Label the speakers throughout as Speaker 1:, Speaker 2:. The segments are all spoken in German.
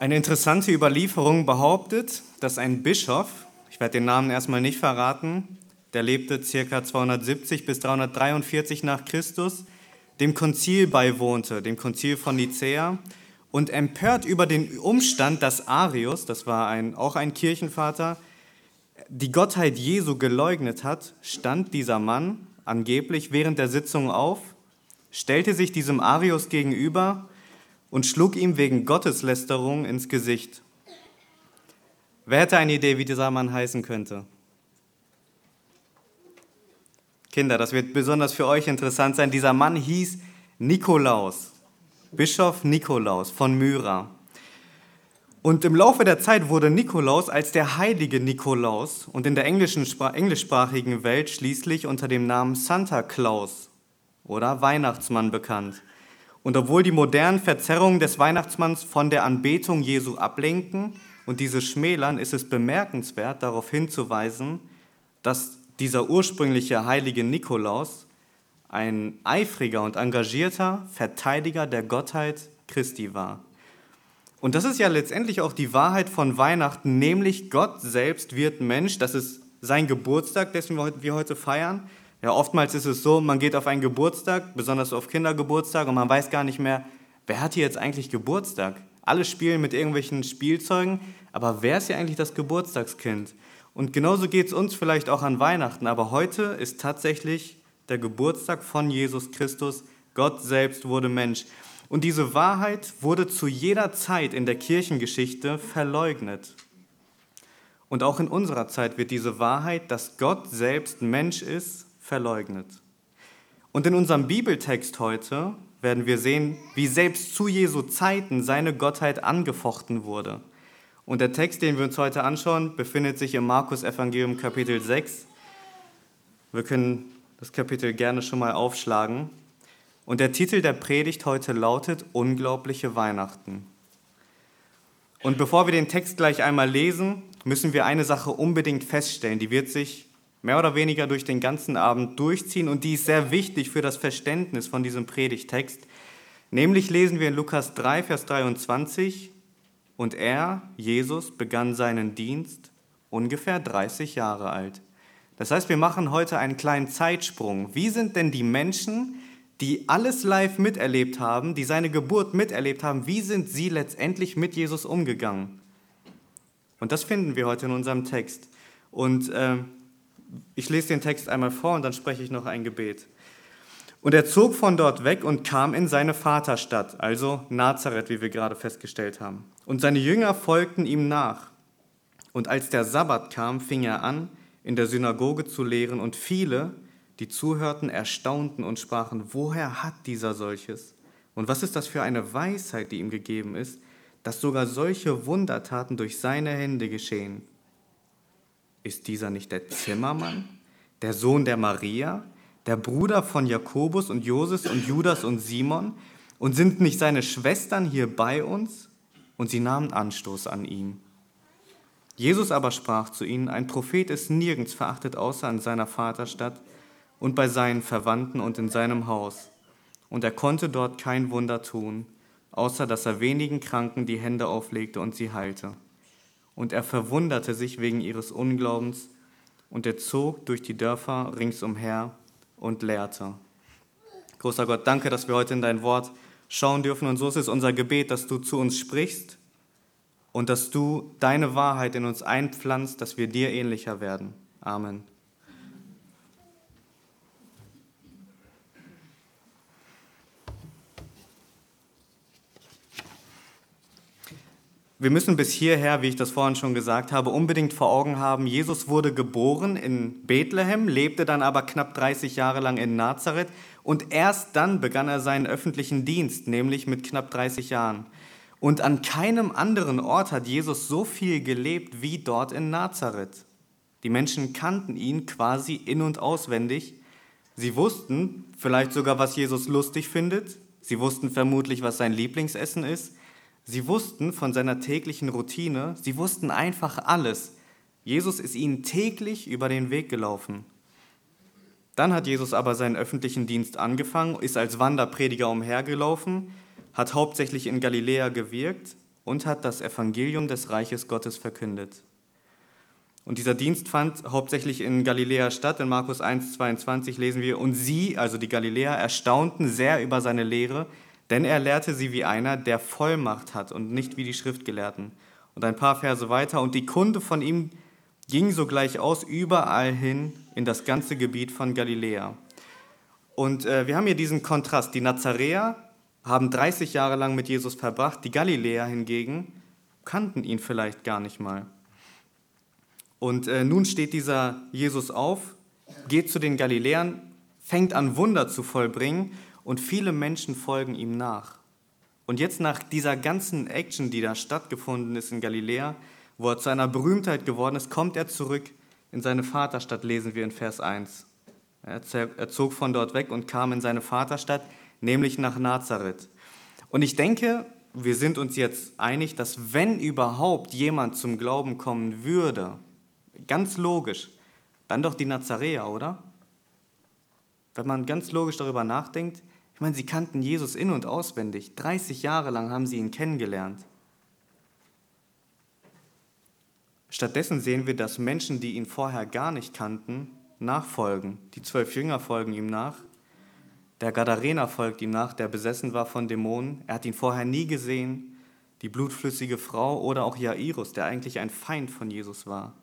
Speaker 1: Eine interessante Überlieferung behauptet, dass ein Bischof, ich werde den Namen erstmal nicht verraten, der lebte ca. 270 bis 343 nach Christus, dem Konzil beiwohnte, dem Konzil von Nicäa, und empört über den Umstand, dass Arius, das war ein, auch ein Kirchenvater, die Gottheit Jesu geleugnet hat, stand dieser Mann angeblich während der Sitzung auf, stellte sich diesem Arius gegenüber und schlug ihm wegen Gotteslästerung ins Gesicht. Wer hätte eine Idee, wie dieser Mann heißen könnte? Kinder, das wird besonders für euch interessant sein. Dieser Mann hieß Nikolaus, Bischof Nikolaus von Myra. Und im Laufe der Zeit wurde Nikolaus als der heilige Nikolaus und in der englischen, englischsprachigen Welt schließlich unter dem Namen Santa Claus oder Weihnachtsmann bekannt. Und obwohl die modernen Verzerrungen des Weihnachtsmanns von der Anbetung Jesu ablenken und diese schmälern, ist es bemerkenswert, darauf hinzuweisen, dass dieser ursprüngliche heilige Nikolaus ein eifriger und engagierter Verteidiger der Gottheit Christi war. Und das ist ja letztendlich auch die Wahrheit von Weihnachten, nämlich Gott selbst wird Mensch. Das ist sein Geburtstag, dessen wir heute feiern. Ja, oftmals ist es so, man geht auf einen Geburtstag, besonders auf Kindergeburtstag, und man weiß gar nicht mehr, wer hat hier jetzt eigentlich Geburtstag? Alle spielen mit irgendwelchen Spielzeugen, aber wer ist hier eigentlich das Geburtstagskind? Und genauso geht es uns vielleicht auch an Weihnachten, aber heute ist tatsächlich der Geburtstag von Jesus Christus. Gott selbst wurde Mensch. Und diese Wahrheit wurde zu jeder Zeit in der Kirchengeschichte verleugnet. Und auch in unserer Zeit wird diese Wahrheit, dass Gott selbst Mensch ist, verleugnet. Und in unserem Bibeltext heute werden wir sehen, wie selbst zu Jesu Zeiten seine Gottheit angefochten wurde. Und der Text, den wir uns heute anschauen, befindet sich im Markus Evangelium Kapitel 6. Wir können das Kapitel gerne schon mal aufschlagen. Und der Titel der Predigt heute lautet Unglaubliche Weihnachten. Und bevor wir den Text gleich einmal lesen, müssen wir eine Sache unbedingt feststellen, die wird sich mehr oder weniger durch den ganzen Abend durchziehen und die ist sehr wichtig für das Verständnis von diesem Predigtext. Nämlich lesen wir in Lukas 3, Vers 23, und er, Jesus, begann seinen Dienst ungefähr 30 Jahre alt. Das heißt, wir machen heute einen kleinen Zeitsprung. Wie sind denn die Menschen, die alles live miterlebt haben, die seine Geburt miterlebt haben, wie sind sie letztendlich mit Jesus umgegangen? Und das finden wir heute in unserem Text. Und äh, ich lese den Text einmal vor und dann spreche ich noch ein Gebet. Und er zog von dort weg und kam in seine Vaterstadt, also Nazareth, wie wir gerade festgestellt haben. Und seine Jünger folgten ihm nach. Und als der Sabbat kam, fing er an, in der Synagoge zu lehren, und viele, die zuhörten, erstaunten und sprachen, woher hat dieser solches? Und was ist das für eine Weisheit, die ihm gegeben ist, dass sogar solche Wundertaten durch seine Hände geschehen? Ist dieser nicht der Zimmermann, der Sohn der Maria, der Bruder von Jakobus und Joses und Judas und Simon? Und sind nicht seine Schwestern hier bei uns? Und sie nahmen Anstoß an ihm. Jesus aber sprach zu ihnen, ein Prophet ist nirgends verachtet außer in seiner Vaterstadt und bei seinen Verwandten und in seinem Haus. Und er konnte dort kein Wunder tun, außer dass er wenigen Kranken die Hände auflegte und sie heilte und er verwunderte sich wegen ihres Unglaubens, und er zog durch die Dörfer ringsumher und lehrte. Großer Gott, danke, dass wir heute in dein Wort schauen dürfen, und so ist es unser Gebet, dass du zu uns sprichst und dass du deine Wahrheit in uns einpflanzt, dass wir dir ähnlicher werden. Amen. Wir müssen bis hierher, wie ich das vorhin schon gesagt habe, unbedingt vor Augen haben, Jesus wurde geboren in Bethlehem, lebte dann aber knapp 30 Jahre lang in Nazareth und erst dann begann er seinen öffentlichen Dienst, nämlich mit knapp 30 Jahren. Und an keinem anderen Ort hat Jesus so viel gelebt wie dort in Nazareth. Die Menschen kannten ihn quasi in und auswendig. Sie wussten vielleicht sogar, was Jesus lustig findet. Sie wussten vermutlich, was sein Lieblingsessen ist. Sie wussten von seiner täglichen Routine, sie wussten einfach alles. Jesus ist ihnen täglich über den Weg gelaufen. Dann hat Jesus aber seinen öffentlichen Dienst angefangen, ist als Wanderprediger umhergelaufen, hat hauptsächlich in Galiläa gewirkt und hat das Evangelium des Reiches Gottes verkündet. Und dieser Dienst fand hauptsächlich in Galiläa statt. In Markus 1, 22 lesen wir, und sie, also die Galiläer, erstaunten sehr über seine Lehre, denn er lehrte sie wie einer, der Vollmacht hat und nicht wie die Schriftgelehrten. Und ein paar Verse weiter, und die Kunde von ihm ging sogleich aus überall hin in das ganze Gebiet von Galiläa. Und äh, wir haben hier diesen Kontrast. Die Nazaräer haben 30 Jahre lang mit Jesus verbracht, die Galiläer hingegen kannten ihn vielleicht gar nicht mal. Und äh, nun steht dieser Jesus auf, geht zu den Galiläern, fängt an Wunder zu vollbringen und viele Menschen folgen ihm nach. Und jetzt nach dieser ganzen Action, die da stattgefunden ist in Galiläa, wo er zu einer Berühmtheit geworden ist, kommt er zurück in seine Vaterstadt, lesen wir in Vers 1. Er zog von dort weg und kam in seine Vaterstadt, nämlich nach Nazareth. Und ich denke, wir sind uns jetzt einig, dass wenn überhaupt jemand zum Glauben kommen würde, ganz logisch, dann doch die Nazaräer, oder? Wenn man ganz logisch darüber nachdenkt, ich meine, sie kannten Jesus in und auswendig. 30 Jahre lang haben sie ihn kennengelernt. Stattdessen sehen wir, dass Menschen, die ihn vorher gar nicht kannten, nachfolgen. Die zwölf Jünger folgen ihm nach. Der Gadarener folgt ihm nach, der besessen war von Dämonen. Er hat ihn vorher nie gesehen. Die blutflüssige Frau oder auch Jairus, der eigentlich ein Feind von Jesus war.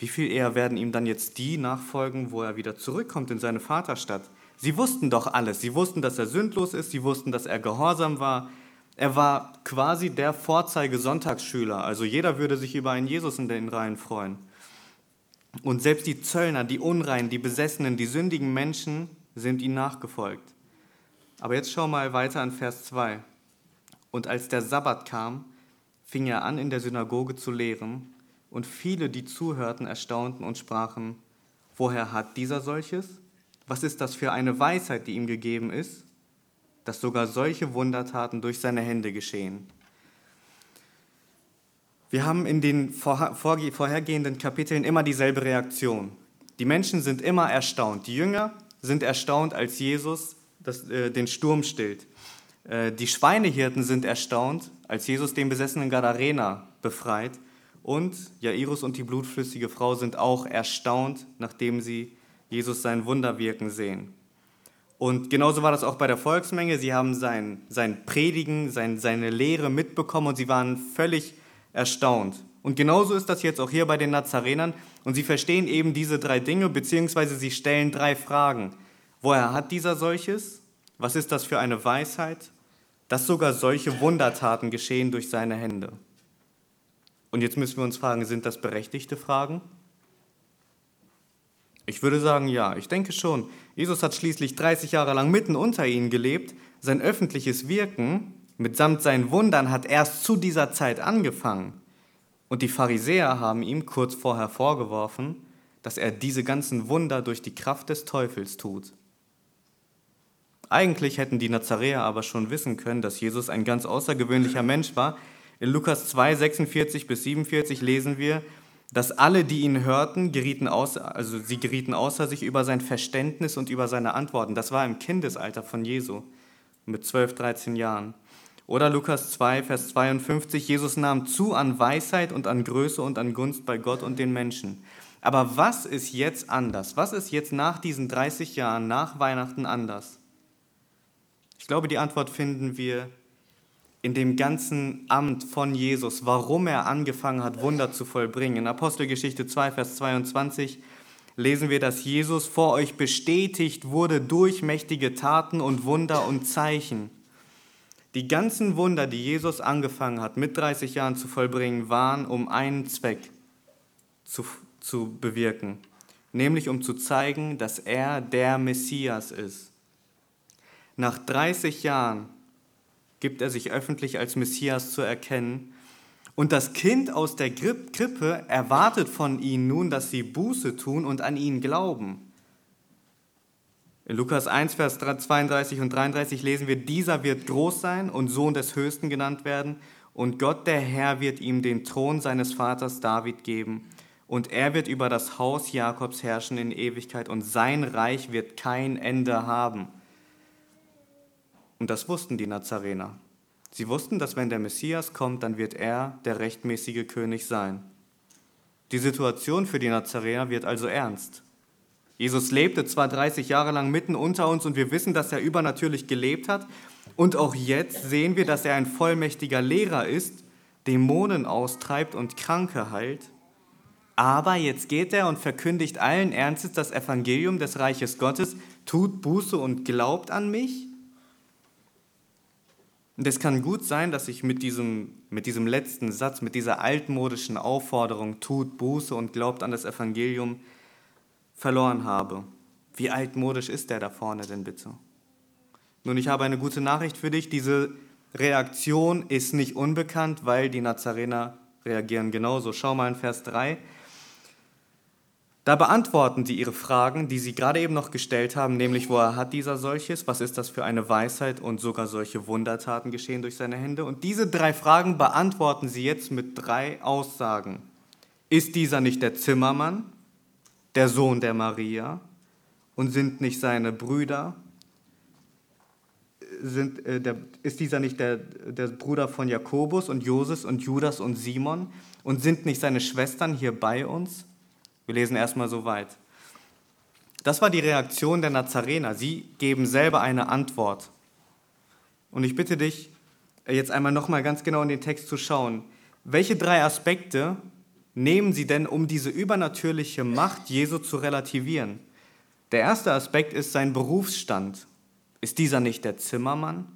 Speaker 1: Wie viel eher werden ihm dann jetzt die nachfolgen, wo er wieder zurückkommt in seine Vaterstadt? Sie wussten doch alles. Sie wussten, dass er sündlos ist. Sie wussten, dass er gehorsam war. Er war quasi der Vorzeige-Sonntagsschüler. Also jeder würde sich über einen Jesus in den Reihen freuen. Und selbst die Zöllner, die Unreinen, die Besessenen, die sündigen Menschen sind ihm nachgefolgt. Aber jetzt schau mal weiter an Vers 2. Und als der Sabbat kam, fing er an, in der Synagoge zu lehren, und viele, die zuhörten, erstaunten und sprachen, woher hat dieser solches? Was ist das für eine Weisheit, die ihm gegeben ist? dass sogar solche Wundertaten durch seine Hände geschehen. Wir haben in den vorhergehenden Kapiteln immer dieselbe Reaktion. Die Menschen sind immer erstaunt. Die Jünger sind erstaunt, als Jesus das, äh, den Sturm stillt. Äh, die Schweinehirten sind erstaunt, als Jesus den besessenen Gadarena befreit. Und Jairus und die blutflüssige Frau sind auch erstaunt, nachdem sie Jesus sein Wunderwirken sehen. Und genauso war das auch bei der Volksmenge. Sie haben sein, sein Predigen, sein, seine Lehre mitbekommen und sie waren völlig erstaunt. Und genauso ist das jetzt auch hier bei den Nazarenern. Und sie verstehen eben diese drei Dinge, beziehungsweise sie stellen drei Fragen. Woher hat dieser solches? Was ist das für eine Weisheit? Dass sogar solche Wundertaten geschehen durch seine Hände. Und jetzt müssen wir uns fragen, sind das berechtigte Fragen? Ich würde sagen, ja, ich denke schon. Jesus hat schließlich 30 Jahre lang mitten unter ihnen gelebt. Sein öffentliches Wirken mitsamt seinen Wundern hat erst zu dieser Zeit angefangen. Und die Pharisäer haben ihm kurz vorher vorgeworfen, dass er diese ganzen Wunder durch die Kraft des Teufels tut. Eigentlich hätten die Nazaräer aber schon wissen können, dass Jesus ein ganz außergewöhnlicher Mensch war. In Lukas 2, 46 bis 47 lesen wir, dass alle, die ihn hörten, gerieten außer, also sie gerieten außer sich über sein Verständnis und über seine Antworten. Das war im Kindesalter von Jesu mit 12, 13 Jahren. Oder Lukas 2, Vers 52, Jesus nahm zu an Weisheit und an Größe und an Gunst bei Gott und den Menschen. Aber was ist jetzt anders? Was ist jetzt nach diesen 30 Jahren, nach Weihnachten anders? Ich glaube, die Antwort finden wir in dem ganzen Amt von Jesus, warum er angefangen hat, Wunder zu vollbringen. In Apostelgeschichte 2, Vers 22 lesen wir, dass Jesus vor euch bestätigt wurde durch mächtige Taten und Wunder und Zeichen. Die ganzen Wunder, die Jesus angefangen hat, mit 30 Jahren zu vollbringen, waren um einen Zweck zu, zu bewirken, nämlich um zu zeigen, dass er der Messias ist. Nach 30 Jahren gibt er sich öffentlich als Messias zu erkennen. Und das Kind aus der Krippe erwartet von ihnen nun, dass sie Buße tun und an ihn glauben. In Lukas 1, Vers 32 und 33 lesen wir, dieser wird groß sein und Sohn des Höchsten genannt werden, und Gott der Herr wird ihm den Thron seines Vaters David geben, und er wird über das Haus Jakobs herrschen in Ewigkeit, und sein Reich wird kein Ende haben. Und das wussten die Nazarener. Sie wussten, dass wenn der Messias kommt, dann wird er der rechtmäßige König sein. Die Situation für die Nazarener wird also ernst. Jesus lebte zwar 30 Jahre lang mitten unter uns und wir wissen, dass er übernatürlich gelebt hat. Und auch jetzt sehen wir, dass er ein vollmächtiger Lehrer ist, Dämonen austreibt und Kranke heilt. Aber jetzt geht er und verkündigt allen Ernstes das Evangelium des Reiches Gottes, tut Buße und glaubt an mich. Und es kann gut sein, dass ich mit diesem, mit diesem letzten Satz, mit dieser altmodischen Aufforderung, tut Buße und glaubt an das Evangelium, verloren habe. Wie altmodisch ist der da vorne denn bitte? Nun, ich habe eine gute Nachricht für dich. Diese Reaktion ist nicht unbekannt, weil die Nazarener reagieren genauso. Schau mal in Vers 3. Da beantworten sie ihre Fragen, die sie gerade eben noch gestellt haben, nämlich woher hat dieser solches, was ist das für eine Weisheit und sogar solche Wundertaten geschehen durch seine Hände. Und diese drei Fragen beantworten sie jetzt mit drei Aussagen. Ist dieser nicht der Zimmermann, der Sohn der Maria? Und sind nicht seine Brüder, sind, äh, der, ist dieser nicht der, der Bruder von Jakobus und Joses und Judas und Simon? Und sind nicht seine Schwestern hier bei uns? Wir lesen erstmal so weit. Das war die Reaktion der Nazarener. Sie geben selber eine Antwort. Und ich bitte dich, jetzt einmal nochmal ganz genau in den Text zu schauen. Welche drei Aspekte nehmen sie denn, um diese übernatürliche Macht Jesu zu relativieren? Der erste Aspekt ist sein Berufsstand. Ist dieser nicht der Zimmermann?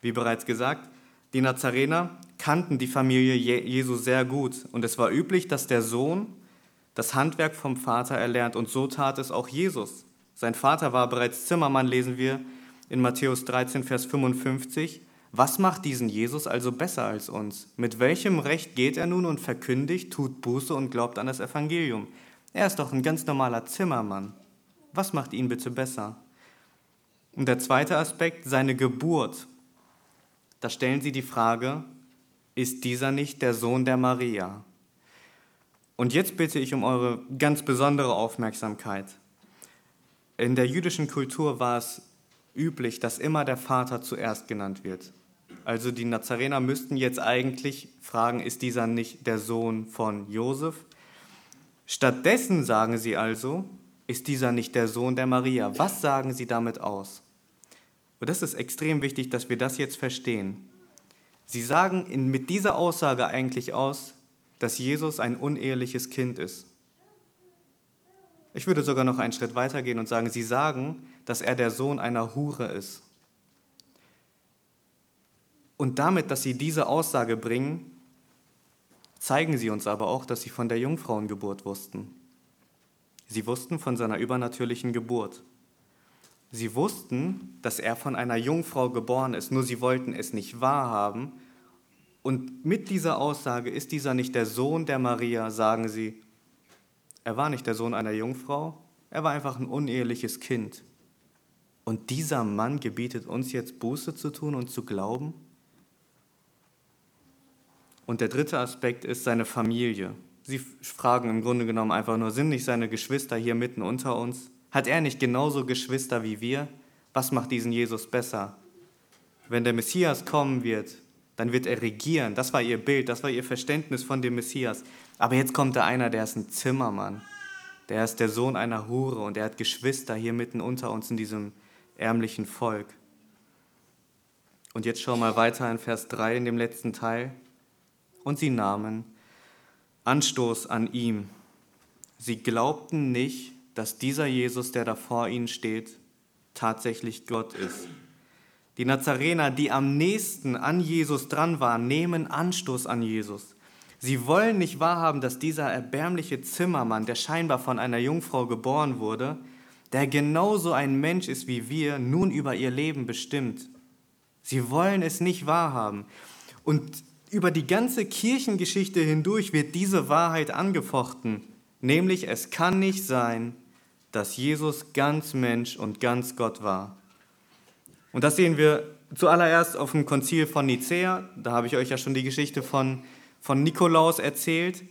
Speaker 1: Wie bereits gesagt, die Nazarener kannten die Familie Jesu sehr gut und es war üblich, dass der Sohn das Handwerk vom Vater erlernt und so tat es auch Jesus. Sein Vater war bereits Zimmermann, lesen wir in Matthäus 13, Vers 55. Was macht diesen Jesus also besser als uns? Mit welchem Recht geht er nun und verkündigt, tut Buße und glaubt an das Evangelium? Er ist doch ein ganz normaler Zimmermann. Was macht ihn bitte besser? Und der zweite Aspekt, seine Geburt. Da stellen sie die Frage, ist dieser nicht der Sohn der Maria? Und jetzt bitte ich um eure ganz besondere Aufmerksamkeit. In der jüdischen Kultur war es üblich, dass immer der Vater zuerst genannt wird. Also die Nazarener müssten jetzt eigentlich fragen, ist dieser nicht der Sohn von Josef? Stattdessen sagen sie also, ist dieser nicht der Sohn der Maria? Was sagen sie damit aus? Und das ist extrem wichtig, dass wir das jetzt verstehen. Sie sagen in, mit dieser Aussage eigentlich aus, dass Jesus ein uneheliches Kind ist. Ich würde sogar noch einen Schritt weiter gehen und sagen, sie sagen, dass er der Sohn einer Hure ist. Und damit, dass sie diese Aussage bringen, zeigen sie uns aber auch, dass sie von der Jungfrauengeburt wussten. Sie wussten von seiner übernatürlichen Geburt. Sie wussten, dass er von einer Jungfrau geboren ist, nur sie wollten es nicht wahrhaben und mit dieser Aussage, ist dieser nicht der Sohn der Maria, sagen sie, er war nicht der Sohn einer Jungfrau, er war einfach ein uneheliches Kind. Und dieser Mann gebietet uns jetzt Buße zu tun und zu glauben? Und der dritte Aspekt ist seine Familie. Sie fragen im Grunde genommen einfach nur, sind nicht seine Geschwister hier mitten unter uns? Hat er nicht genauso Geschwister wie wir? Was macht diesen Jesus besser? Wenn der Messias kommen wird, dann wird er regieren. Das war ihr Bild, das war ihr Verständnis von dem Messias. Aber jetzt kommt da einer, der ist ein Zimmermann. Der ist der Sohn einer Hure und er hat Geschwister hier mitten unter uns in diesem ärmlichen Volk. Und jetzt schau mal weiter in Vers 3 in dem letzten Teil. Und sie nahmen Anstoß an ihm. Sie glaubten nicht, dass dieser Jesus, der da vor ihnen steht, tatsächlich Gott ist. Die Nazarener, die am nächsten an Jesus dran waren, nehmen Anstoß an Jesus. Sie wollen nicht wahrhaben, dass dieser erbärmliche Zimmermann, der scheinbar von einer Jungfrau geboren wurde, der genauso ein Mensch ist wie wir, nun über ihr Leben bestimmt. Sie wollen es nicht wahrhaben. Und über die ganze Kirchengeschichte hindurch wird diese Wahrheit angefochten, nämlich es kann nicht sein, dass Jesus ganz Mensch und ganz Gott war. Und das sehen wir zuallererst auf dem Konzil von Nicäa. Da habe ich euch ja schon die Geschichte von, von Nikolaus erzählt.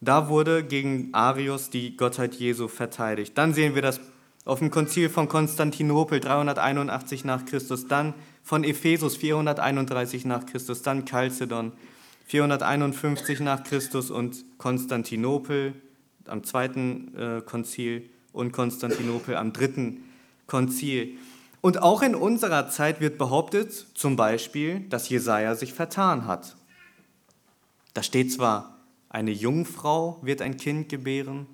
Speaker 1: Da wurde gegen Arius die Gottheit Jesu verteidigt. Dann sehen wir das auf dem Konzil von Konstantinopel 381 nach Christus. Dann von Ephesus 431 nach Christus, dann Chalcedon 451 nach Christus und Konstantinopel am zweiten äh, Konzil und Konstantinopel am dritten Konzil. Und auch in unserer Zeit wird behauptet, zum Beispiel, dass Jesaja sich vertan hat. Da steht zwar, eine Jungfrau wird ein Kind gebären,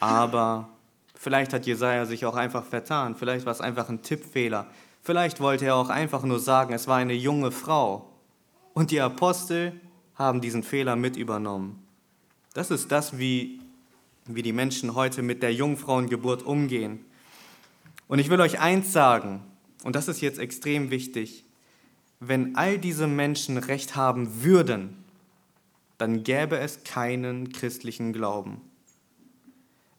Speaker 1: aber vielleicht hat Jesaja sich auch einfach vertan. Vielleicht war es einfach ein Tippfehler. Vielleicht wollte er auch einfach nur sagen, es war eine junge Frau. Und die Apostel haben diesen Fehler mit übernommen. Das ist das, wie, wie die Menschen heute mit der Jungfrauengeburt umgehen. Und ich will euch eins sagen, und das ist jetzt extrem wichtig, wenn all diese Menschen recht haben würden, dann gäbe es keinen christlichen Glauben.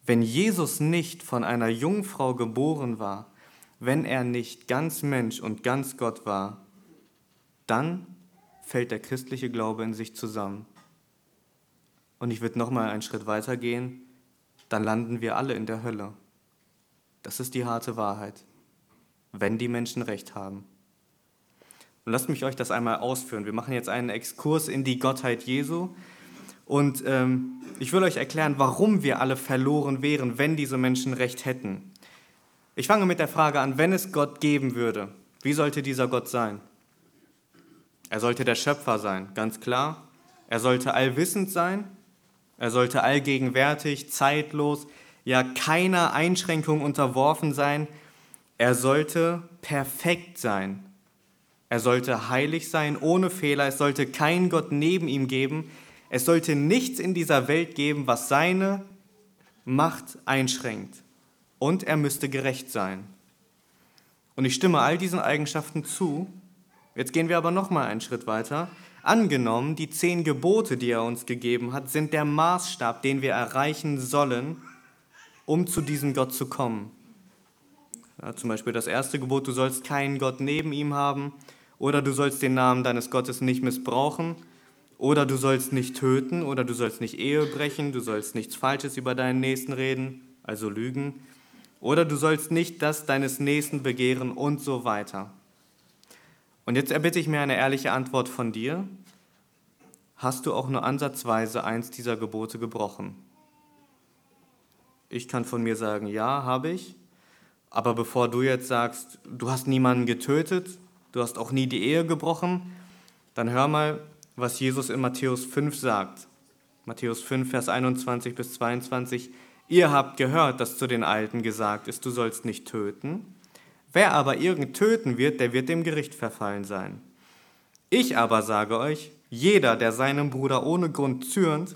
Speaker 1: Wenn Jesus nicht von einer Jungfrau geboren war, wenn er nicht ganz Mensch und ganz Gott war, dann fällt der christliche Glaube in sich zusammen. Und ich würde noch mal einen Schritt weiter gehen, dann landen wir alle in der Hölle. Das ist die harte Wahrheit, wenn die Menschen recht haben. Und lasst mich euch das einmal ausführen. Wir machen jetzt einen Exkurs in die Gottheit Jesu. Und ähm, ich will euch erklären, warum wir alle verloren wären, wenn diese Menschen recht hätten. Ich fange mit der Frage an, wenn es Gott geben würde, wie sollte dieser Gott sein? Er sollte der Schöpfer sein, ganz klar. Er sollte allwissend sein. Er sollte allgegenwärtig, zeitlos, ja keiner Einschränkung unterworfen sein. Er sollte perfekt sein. Er sollte heilig sein, ohne Fehler. Es sollte kein Gott neben ihm geben. Es sollte nichts in dieser Welt geben, was seine Macht einschränkt. Und er müsste gerecht sein. Und ich stimme all diesen Eigenschaften zu. Jetzt gehen wir aber noch mal einen Schritt weiter. Angenommen, die zehn Gebote, die er uns gegeben hat, sind der Maßstab, den wir erreichen sollen, um zu diesem Gott zu kommen. Ja, zum Beispiel das erste Gebot, du sollst keinen Gott neben ihm haben. Oder du sollst den Namen deines Gottes nicht missbrauchen. Oder du sollst nicht töten. Oder du sollst nicht Ehe brechen. Du sollst nichts Falsches über deinen Nächsten reden, also lügen. Oder du sollst nicht das deines Nächsten begehren und so weiter. Und jetzt erbitte ich mir eine ehrliche Antwort von dir. Hast du auch nur ansatzweise eins dieser Gebote gebrochen? Ich kann von mir sagen, ja, habe ich. Aber bevor du jetzt sagst, du hast niemanden getötet, du hast auch nie die Ehe gebrochen, dann hör mal, was Jesus in Matthäus 5 sagt. Matthäus 5, Vers 21 bis 22. Ihr habt gehört, dass zu den Alten gesagt ist, du sollst nicht töten. Wer aber irgend töten wird, der wird dem Gericht verfallen sein. Ich aber sage euch, jeder, der seinem Bruder ohne Grund zürnt,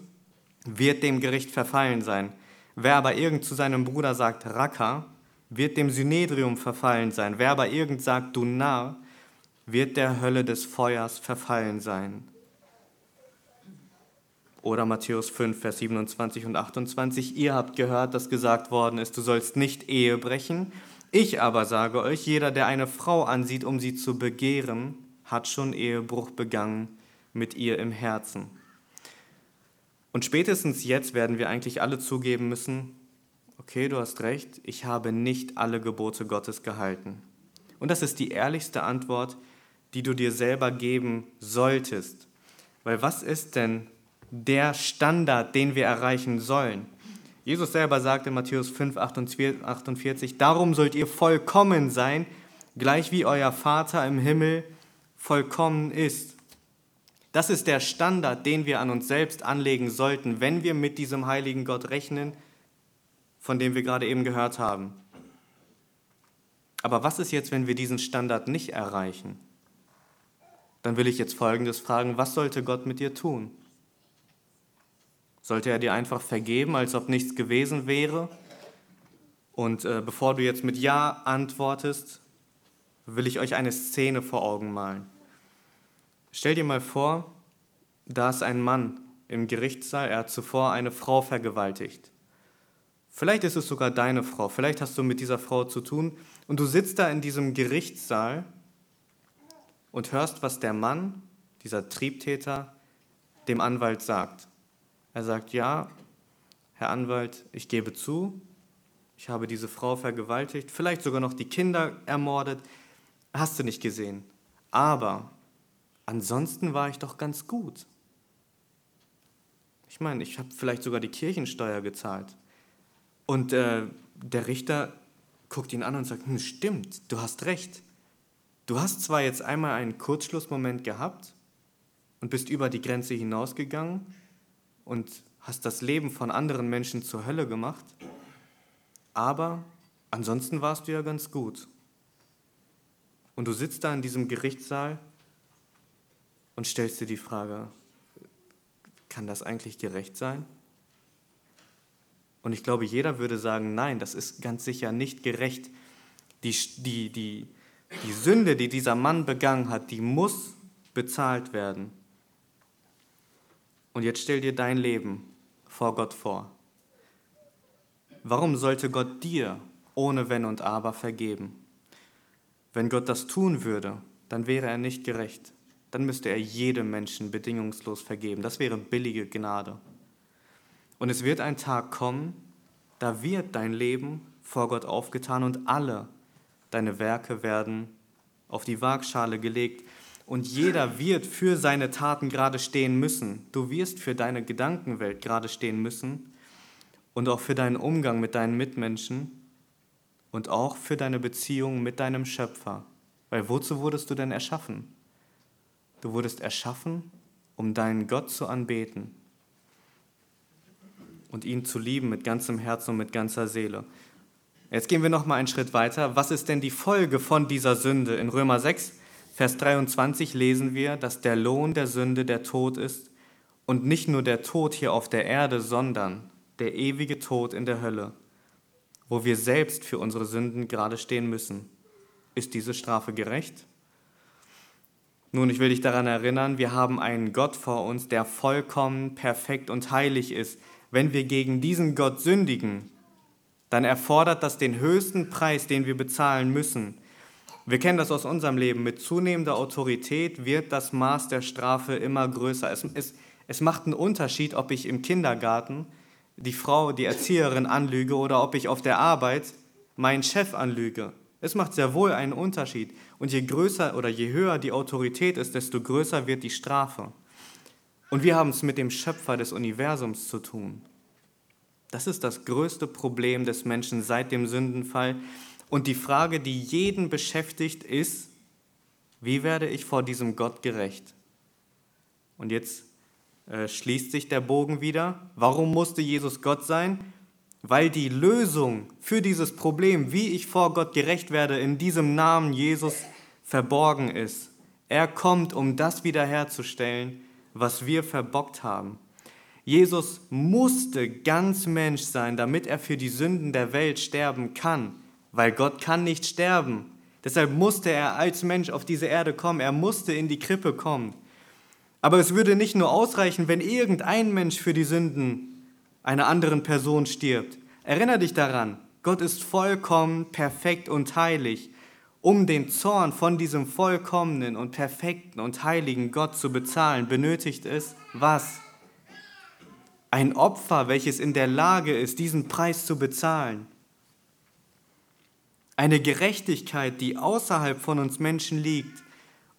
Speaker 1: wird dem Gericht verfallen sein. Wer aber irgend zu seinem Bruder sagt, Racker, wird dem Synedrium verfallen sein. Wer aber irgend sagt, du Narr, wird der Hölle des Feuers verfallen sein. Oder Matthäus 5, Vers 27 und 28, ihr habt gehört, dass gesagt worden ist, du sollst nicht Ehe brechen, ich aber sage euch, jeder, der eine Frau ansieht, um sie zu begehren, hat schon Ehebruch begangen mit ihr im Herzen. Und spätestens jetzt werden wir eigentlich alle zugeben müssen, okay, du hast recht, ich habe nicht alle Gebote Gottes gehalten. Und das ist die ehrlichste Antwort, die du dir selber geben solltest. Weil was ist denn der Standard, den wir erreichen sollen? Jesus selber sagt in Matthäus 5, 48, darum sollt ihr vollkommen sein, gleich wie euer Vater im Himmel vollkommen ist. Das ist der Standard, den wir an uns selbst anlegen sollten, wenn wir mit diesem heiligen Gott rechnen, von dem wir gerade eben gehört haben. Aber was ist jetzt, wenn wir diesen Standard nicht erreichen? Dann will ich jetzt Folgendes fragen, was sollte Gott mit dir tun? Sollte er dir einfach vergeben, als ob nichts gewesen wäre? Und äh, bevor du jetzt mit Ja antwortest, will ich euch eine Szene vor Augen malen. Stell dir mal vor, da ist ein Mann im Gerichtssaal, er hat zuvor eine Frau vergewaltigt. Vielleicht ist es sogar deine Frau, vielleicht hast du mit dieser Frau zu tun und du sitzt da in diesem Gerichtssaal und hörst, was der Mann, dieser Triebtäter, dem Anwalt sagt. Er sagt, ja, Herr Anwalt, ich gebe zu, ich habe diese Frau vergewaltigt, vielleicht sogar noch die Kinder ermordet. Hast du nicht gesehen? Aber ansonsten war ich doch ganz gut. Ich meine, ich habe vielleicht sogar die Kirchensteuer gezahlt. Und äh, der Richter guckt ihn an und sagt, hm, stimmt, du hast recht. Du hast zwar jetzt einmal einen Kurzschlussmoment gehabt und bist über die Grenze hinausgegangen und hast das Leben von anderen Menschen zur Hölle gemacht, aber ansonsten warst du ja ganz gut. Und du sitzt da in diesem Gerichtssaal und stellst dir die Frage, kann das eigentlich gerecht sein? Und ich glaube, jeder würde sagen, nein, das ist ganz sicher nicht gerecht. Die, die, die, die Sünde, die dieser Mann begangen hat, die muss bezahlt werden. Und jetzt stell dir dein Leben vor Gott vor. Warum sollte Gott dir ohne Wenn und Aber vergeben? Wenn Gott das tun würde, dann wäre er nicht gerecht. Dann müsste er jedem Menschen bedingungslos vergeben. Das wäre billige Gnade. Und es wird ein Tag kommen, da wird dein Leben vor Gott aufgetan und alle deine Werke werden auf die Waagschale gelegt. Und jeder wird für seine Taten gerade stehen müssen. Du wirst für deine Gedankenwelt gerade stehen müssen und auch für deinen Umgang mit deinen Mitmenschen und auch für deine Beziehung mit deinem Schöpfer. Weil wozu wurdest du denn erschaffen? Du wurdest erschaffen, um deinen Gott zu anbeten und ihn zu lieben mit ganzem Herzen und mit ganzer Seele. Jetzt gehen wir noch mal einen Schritt weiter. Was ist denn die Folge von dieser Sünde? In Römer 6, Vers 23 lesen wir, dass der Lohn der Sünde der Tod ist und nicht nur der Tod hier auf der Erde, sondern der ewige Tod in der Hölle wo wir selbst für unsere Sünden gerade stehen müssen. Ist diese Strafe gerecht? Nun, ich will dich daran erinnern, wir haben einen Gott vor uns, der vollkommen, perfekt und heilig ist. Wenn wir gegen diesen Gott sündigen, dann erfordert das den höchsten Preis, den wir bezahlen müssen. Wir kennen das aus unserem Leben. Mit zunehmender Autorität wird das Maß der Strafe immer größer. Es, es, es macht einen Unterschied, ob ich im Kindergarten die Frau, die Erzieherin anlüge oder ob ich auf der Arbeit meinen Chef anlüge. Es macht sehr wohl einen Unterschied. Und je größer oder je höher die Autorität ist, desto größer wird die Strafe. Und wir haben es mit dem Schöpfer des Universums zu tun. Das ist das größte Problem des Menschen seit dem Sündenfall. Und die Frage, die jeden beschäftigt, ist, wie werde ich vor diesem Gott gerecht? Und jetzt äh, schließt sich der Bogen wieder. Warum musste Jesus Gott sein? Weil die Lösung für dieses Problem, wie ich vor Gott gerecht werde, in diesem Namen Jesus verborgen ist. Er kommt, um das wiederherzustellen, was wir verbockt haben. Jesus musste ganz Mensch sein, damit er für die Sünden der Welt sterben kann, weil Gott kann nicht sterben. Deshalb musste er als Mensch auf diese Erde kommen, er musste in die Krippe kommen. Aber es würde nicht nur ausreichen, wenn irgendein Mensch für die Sünden einer anderen Person stirbt. Erinnere dich daran, Gott ist vollkommen, perfekt und heilig. Um den Zorn von diesem vollkommenen und perfekten und heiligen Gott zu bezahlen, benötigt es was? Ein Opfer, welches in der Lage ist, diesen Preis zu bezahlen. Eine Gerechtigkeit, die außerhalb von uns Menschen liegt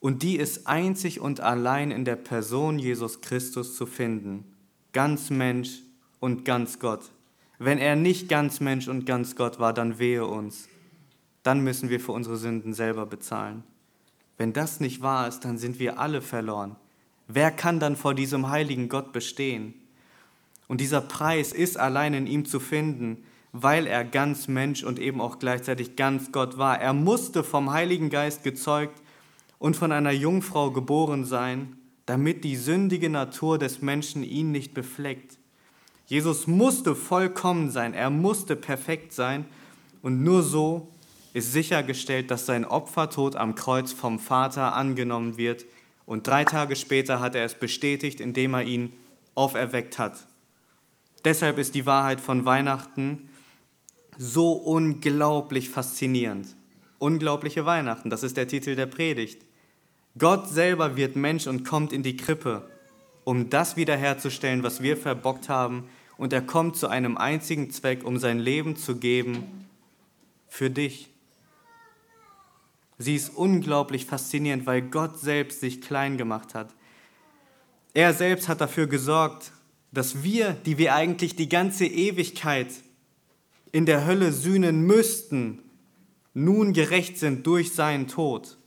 Speaker 1: und die ist einzig und allein in der Person Jesus Christus zu finden. Ganz Mensch und ganz Gott. Wenn er nicht ganz Mensch und ganz Gott war, dann wehe uns. Dann müssen wir für unsere Sünden selber bezahlen. Wenn das nicht wahr ist, dann sind wir alle verloren. Wer kann dann vor diesem heiligen Gott bestehen? Und dieser Preis ist allein in ihm zu finden, weil er ganz Mensch und eben auch gleichzeitig ganz Gott war. Er musste vom Heiligen Geist gezeugt und von einer Jungfrau geboren sein, damit die sündige Natur des Menschen ihn nicht befleckt. Jesus musste vollkommen sein, er musste perfekt sein und nur so ist sichergestellt, dass sein Opfertod am Kreuz vom Vater angenommen wird und drei Tage später hat er es bestätigt, indem er ihn auferweckt hat. Deshalb ist die Wahrheit von Weihnachten so unglaublich faszinierend. Unglaubliche Weihnachten, das ist der Titel der Predigt. Gott selber wird Mensch und kommt in die Krippe, um das wiederherzustellen, was wir verbockt haben. Und er kommt zu einem einzigen Zweck, um sein Leben zu geben für dich. Sie ist unglaublich faszinierend, weil Gott selbst sich klein gemacht hat. Er selbst hat dafür gesorgt, dass wir, die wir eigentlich die ganze Ewigkeit in der Hölle sühnen müssten, nun gerecht sind durch seinen Tod.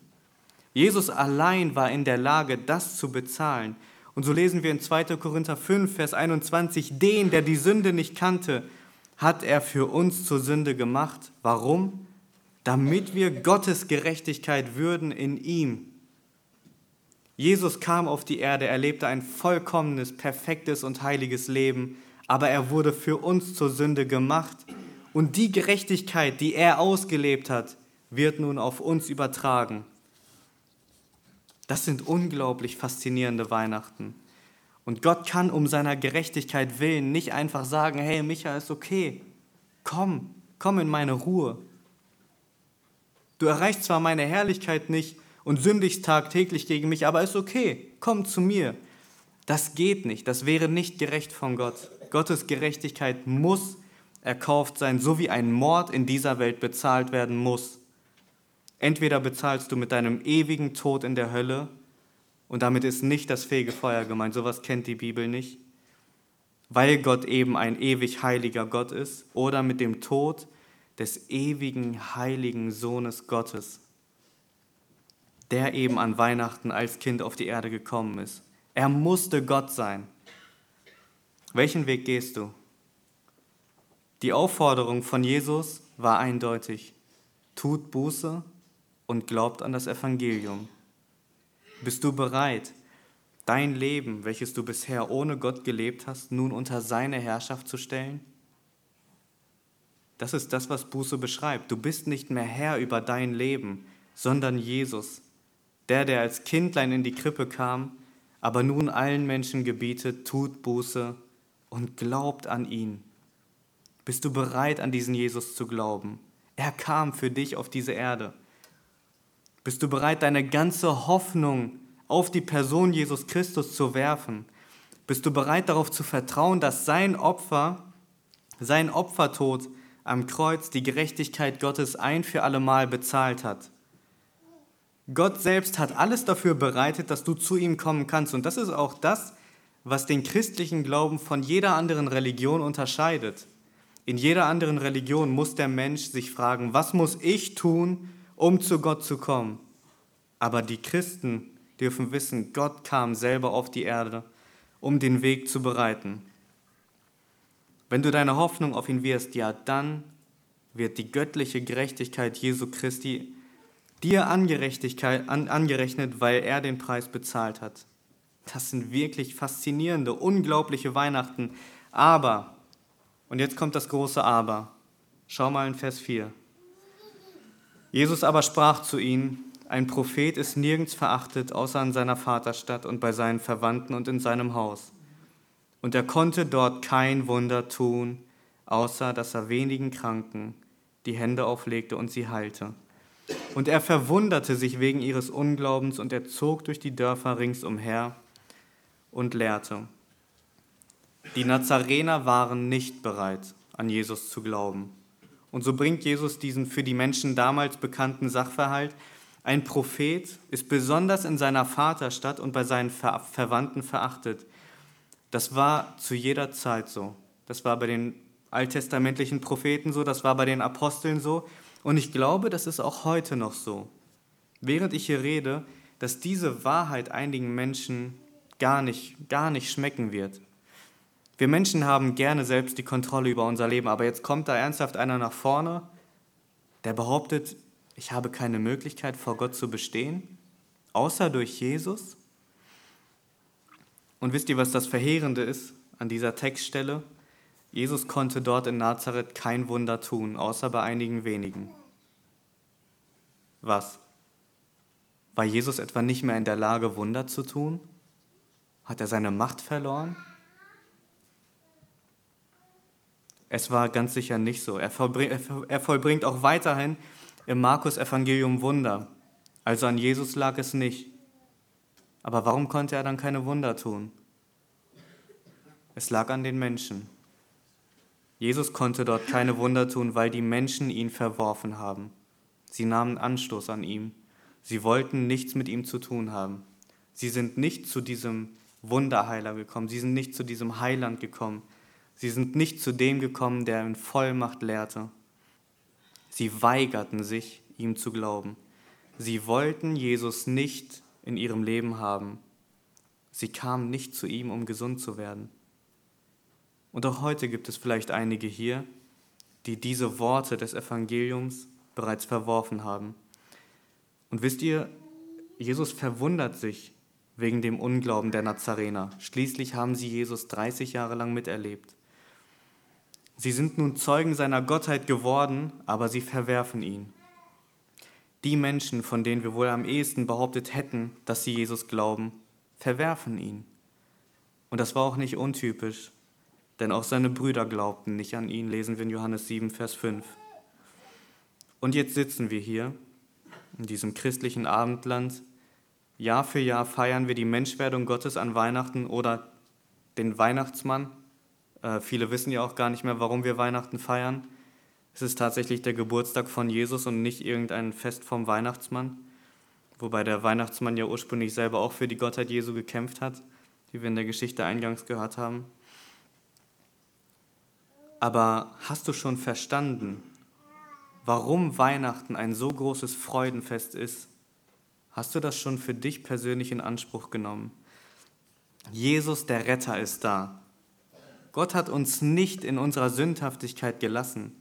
Speaker 1: Jesus allein war in der Lage, das zu bezahlen. Und so lesen wir in 2. Korinther 5, Vers 21, den, der die Sünde nicht kannte, hat er für uns zur Sünde gemacht. Warum? Damit wir Gottes Gerechtigkeit würden in ihm. Jesus kam auf die Erde, er lebte ein vollkommenes, perfektes und heiliges Leben, aber er wurde für uns zur Sünde gemacht. Und die Gerechtigkeit, die er ausgelebt hat, wird nun auf uns übertragen. Das sind unglaublich faszinierende Weihnachten. Und Gott kann um seiner Gerechtigkeit willen nicht einfach sagen, hey, Micha ist okay, komm, komm in meine Ruhe. Du erreichst zwar meine Herrlichkeit nicht und sündigst tagtäglich gegen mich, aber ist okay, komm zu mir. Das geht nicht, das wäre nicht gerecht von Gott. Gottes Gerechtigkeit muss erkauft sein, so wie ein Mord in dieser Welt bezahlt werden muss. Entweder bezahlst du mit deinem ewigen Tod in der Hölle, und damit ist nicht das fähige Feuer gemeint, sowas kennt die Bibel nicht, weil Gott eben ein ewig heiliger Gott ist, oder mit dem Tod des ewigen heiligen Sohnes Gottes, der eben an Weihnachten als Kind auf die Erde gekommen ist. Er musste Gott sein. Welchen Weg gehst du? Die Aufforderung von Jesus war eindeutig. Tut Buße und glaubt an das Evangelium. Bist du bereit, dein Leben, welches du bisher ohne Gott gelebt hast, nun unter seine Herrschaft zu stellen? Das ist das, was Buße beschreibt. Du bist nicht mehr Herr über dein Leben, sondern Jesus, der, der als Kindlein in die Krippe kam, aber nun allen Menschen gebietet, tut Buße und glaubt an ihn. Bist du bereit, an diesen Jesus zu glauben? Er kam für dich auf diese Erde. Bist du bereit, deine ganze Hoffnung auf die Person Jesus Christus zu werfen? Bist du bereit darauf zu vertrauen, dass sein Opfer, sein Opfertod am Kreuz die Gerechtigkeit Gottes ein für allemal bezahlt hat? Gott selbst hat alles dafür bereitet, dass du zu ihm kommen kannst. Und das ist auch das, was den christlichen Glauben von jeder anderen Religion unterscheidet. In jeder anderen Religion muss der Mensch sich fragen, was muss ich tun, um zu Gott zu kommen. Aber die Christen dürfen wissen, Gott kam selber auf die Erde, um den Weg zu bereiten. Wenn du deine Hoffnung auf ihn wirst, ja, dann wird die göttliche Gerechtigkeit Jesu Christi dir angerechnet, weil er den Preis bezahlt hat. Das sind wirklich faszinierende, unglaubliche Weihnachten. Aber, und jetzt kommt das große Aber. Schau mal in Vers 4. Jesus aber sprach zu ihnen, ein Prophet ist nirgends verachtet, außer in seiner Vaterstadt und bei seinen Verwandten und in seinem Haus. Und er konnte dort kein Wunder tun, außer dass er wenigen Kranken die Hände auflegte und sie heilte. Und er verwunderte sich wegen ihres Unglaubens und er zog durch die Dörfer ringsumher und lehrte. Die Nazarener waren nicht bereit, an Jesus zu glauben. Und so bringt Jesus diesen für die Menschen damals bekannten Sachverhalt. Ein Prophet ist besonders in seiner Vaterstadt und bei seinen Ver Verwandten verachtet. Das war zu jeder Zeit so. Das war bei den alttestamentlichen Propheten so, das war bei den Aposteln so. Und ich glaube, das ist auch heute noch so. Während ich hier rede, dass diese Wahrheit einigen Menschen gar nicht, gar nicht schmecken wird. Wir Menschen haben gerne selbst die Kontrolle über unser Leben, aber jetzt kommt da ernsthaft einer nach vorne, der behauptet, ich habe keine Möglichkeit vor Gott zu bestehen, außer durch Jesus. Und wisst ihr, was das Verheerende ist an dieser Textstelle? Jesus konnte dort in Nazareth kein Wunder tun, außer bei einigen wenigen. Was? War Jesus etwa nicht mehr in der Lage, Wunder zu tun? Hat er seine Macht verloren? Es war ganz sicher nicht so. Er vollbringt, er vollbringt auch weiterhin im Markus-Evangelium Wunder. Also an Jesus lag es nicht. Aber warum konnte er dann keine Wunder tun? Es lag an den Menschen. Jesus konnte dort keine Wunder tun, weil die Menschen ihn verworfen haben. Sie nahmen Anstoß an ihm. Sie wollten nichts mit ihm zu tun haben. Sie sind nicht zu diesem Wunderheiler gekommen. Sie sind nicht zu diesem Heiland gekommen. Sie sind nicht zu dem gekommen, der in Vollmacht lehrte. Sie weigerten sich, ihm zu glauben. Sie wollten Jesus nicht in ihrem Leben haben. Sie kamen nicht zu ihm, um gesund zu werden. Und auch heute gibt es vielleicht einige hier, die diese Worte des Evangeliums bereits verworfen haben. Und wisst ihr, Jesus verwundert sich wegen dem Unglauben der Nazarener. Schließlich haben sie Jesus 30 Jahre lang miterlebt. Sie sind nun Zeugen seiner Gottheit geworden, aber sie verwerfen ihn. Die Menschen, von denen wir wohl am ehesten behauptet hätten, dass sie Jesus glauben, verwerfen ihn. Und das war auch nicht untypisch, denn auch seine Brüder glaubten nicht an ihn, lesen wir in Johannes 7, Vers 5. Und jetzt sitzen wir hier in diesem christlichen Abendland. Jahr für Jahr feiern wir die Menschwerdung Gottes an Weihnachten oder den Weihnachtsmann. Äh, viele wissen ja auch gar nicht mehr, warum wir Weihnachten feiern. Es ist tatsächlich der Geburtstag von Jesus und nicht irgendein Fest vom Weihnachtsmann. Wobei der Weihnachtsmann ja ursprünglich selber auch für die Gottheit Jesu gekämpft hat, wie wir in der Geschichte eingangs gehört haben. Aber hast du schon verstanden, warum Weihnachten ein so großes Freudenfest ist? Hast du das schon für dich persönlich in Anspruch genommen? Jesus, der Retter, ist da. Gott hat uns nicht in unserer Sündhaftigkeit gelassen.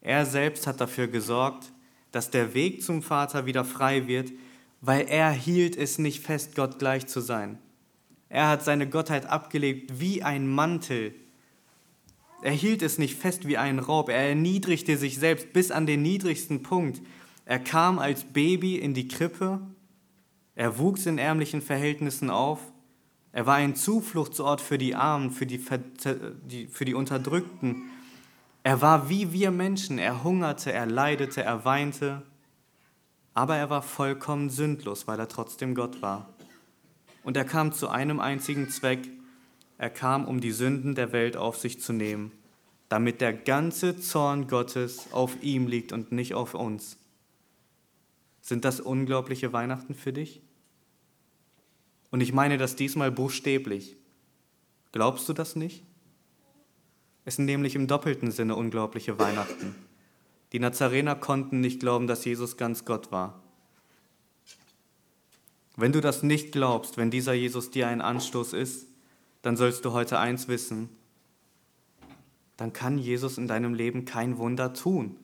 Speaker 1: Er selbst hat dafür gesorgt, dass der Weg zum Vater wieder frei wird, weil er hielt es nicht fest, Gott gleich zu sein. Er hat seine Gottheit abgelegt wie ein Mantel, er hielt es nicht fest wie ein Raub. Er erniedrigte sich selbst bis an den niedrigsten Punkt. Er kam als Baby in die Krippe. Er wuchs in ärmlichen Verhältnissen auf. Er war ein Zufluchtsort für die Armen, für die, für die Unterdrückten. Er war wie wir Menschen. Er hungerte, er leidete, er weinte. Aber er war vollkommen sündlos, weil er trotzdem Gott war. Und er kam zu einem einzigen Zweck, er kam, um die Sünden der Welt auf sich zu nehmen, damit der ganze Zorn Gottes auf ihm liegt und nicht auf uns. Sind das unglaubliche Weihnachten für dich? Und ich meine das diesmal buchstäblich. Glaubst du das nicht? Es sind nämlich im doppelten Sinne unglaubliche Weihnachten. Die Nazarener konnten nicht glauben, dass Jesus ganz Gott war. Wenn du das nicht glaubst, wenn dieser Jesus dir ein Anstoß ist, dann sollst du heute eins wissen. Dann kann Jesus in deinem Leben kein Wunder tun.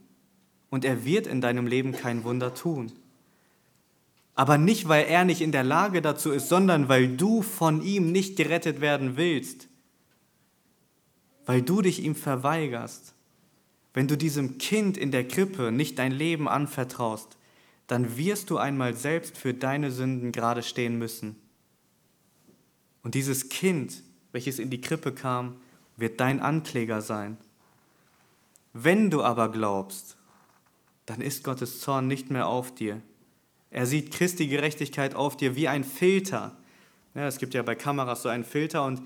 Speaker 1: Und er wird in deinem Leben kein Wunder tun. Aber nicht, weil er nicht in der Lage dazu ist, sondern weil du von ihm nicht gerettet werden willst. Weil du dich ihm verweigerst. Wenn du diesem Kind in der Krippe nicht dein Leben anvertraust, dann wirst du einmal selbst für deine Sünden gerade stehen müssen. Und dieses Kind welches in die Krippe kam, wird dein Ankläger sein. Wenn du aber glaubst, dann ist Gottes Zorn nicht mehr auf dir. Er sieht Christi Gerechtigkeit auf dir wie ein Filter. Ja, es gibt ja bei Kameras so einen Filter und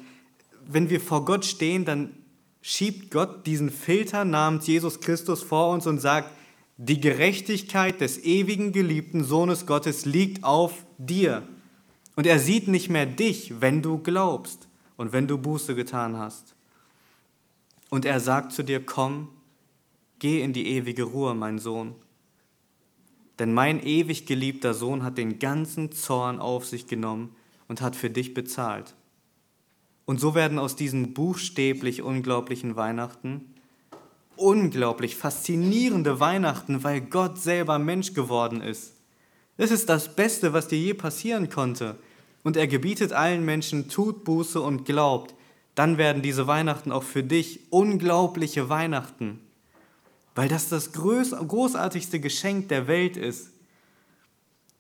Speaker 1: wenn wir vor Gott stehen, dann schiebt Gott diesen Filter namens Jesus Christus vor uns und sagt, die Gerechtigkeit des ewigen geliebten Sohnes Gottes liegt auf dir. Und er sieht nicht mehr dich, wenn du glaubst und wenn du Buße getan hast. Und er sagt zu dir, komm, geh in die ewige Ruhe, mein Sohn. Denn mein ewig geliebter Sohn hat den ganzen Zorn auf sich genommen und hat für dich bezahlt. Und so werden aus diesen buchstäblich unglaublichen Weihnachten unglaublich faszinierende Weihnachten, weil Gott selber Mensch geworden ist. Es ist das Beste, was dir je passieren konnte. Und er gebietet allen Menschen, tut Buße und glaubt. Dann werden diese Weihnachten auch für dich unglaubliche Weihnachten, weil das das großartigste Geschenk der Welt ist.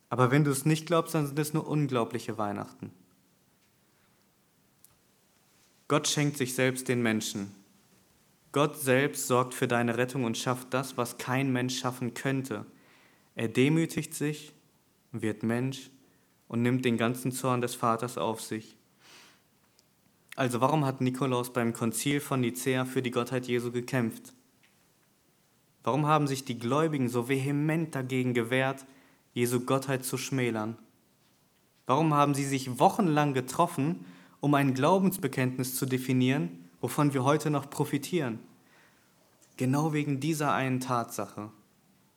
Speaker 1: Aber wenn du es nicht glaubst, dann sind es nur unglaubliche Weihnachten. Gott schenkt sich selbst den Menschen. Gott selbst sorgt für deine Rettung und schafft das, was kein Mensch schaffen könnte. Er demütigt sich, wird Mensch und nimmt den ganzen Zorn des Vaters auf sich. Also warum hat Nikolaus beim Konzil von Nicäa für die Gottheit Jesu gekämpft? Warum haben sich die Gläubigen so vehement dagegen gewehrt, Jesu Gottheit zu schmälern? Warum haben sie sich wochenlang getroffen, um ein Glaubensbekenntnis zu definieren, wovon wir heute noch profitieren? Genau wegen dieser einen Tatsache.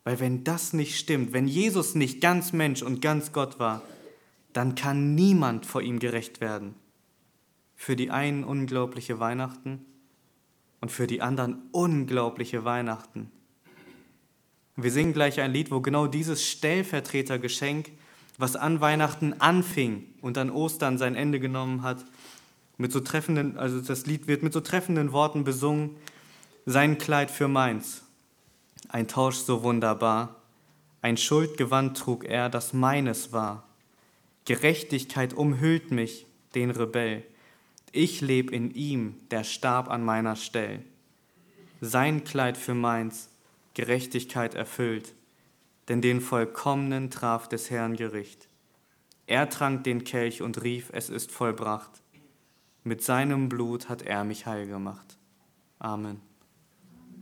Speaker 1: Weil wenn das nicht stimmt, wenn Jesus nicht ganz Mensch und ganz Gott war, dann kann niemand vor ihm gerecht werden. Für die einen unglaubliche Weihnachten und für die anderen unglaubliche Weihnachten. Wir singen gleich ein Lied, wo genau dieses Stellvertretergeschenk, was an Weihnachten anfing und an Ostern sein Ende genommen hat, mit so treffenden, also das Lied wird mit so treffenden Worten besungen, sein Kleid für meins, ein Tausch so wunderbar, ein Schuldgewand trug er, das meines war. Gerechtigkeit umhüllt mich, den Rebell. Ich leb in ihm, der starb an meiner Stell. Sein Kleid für meins, Gerechtigkeit erfüllt, denn den Vollkommenen traf des Herrn Gericht. Er trank den Kelch und rief, es ist vollbracht. Mit seinem Blut hat er mich heil gemacht. Amen.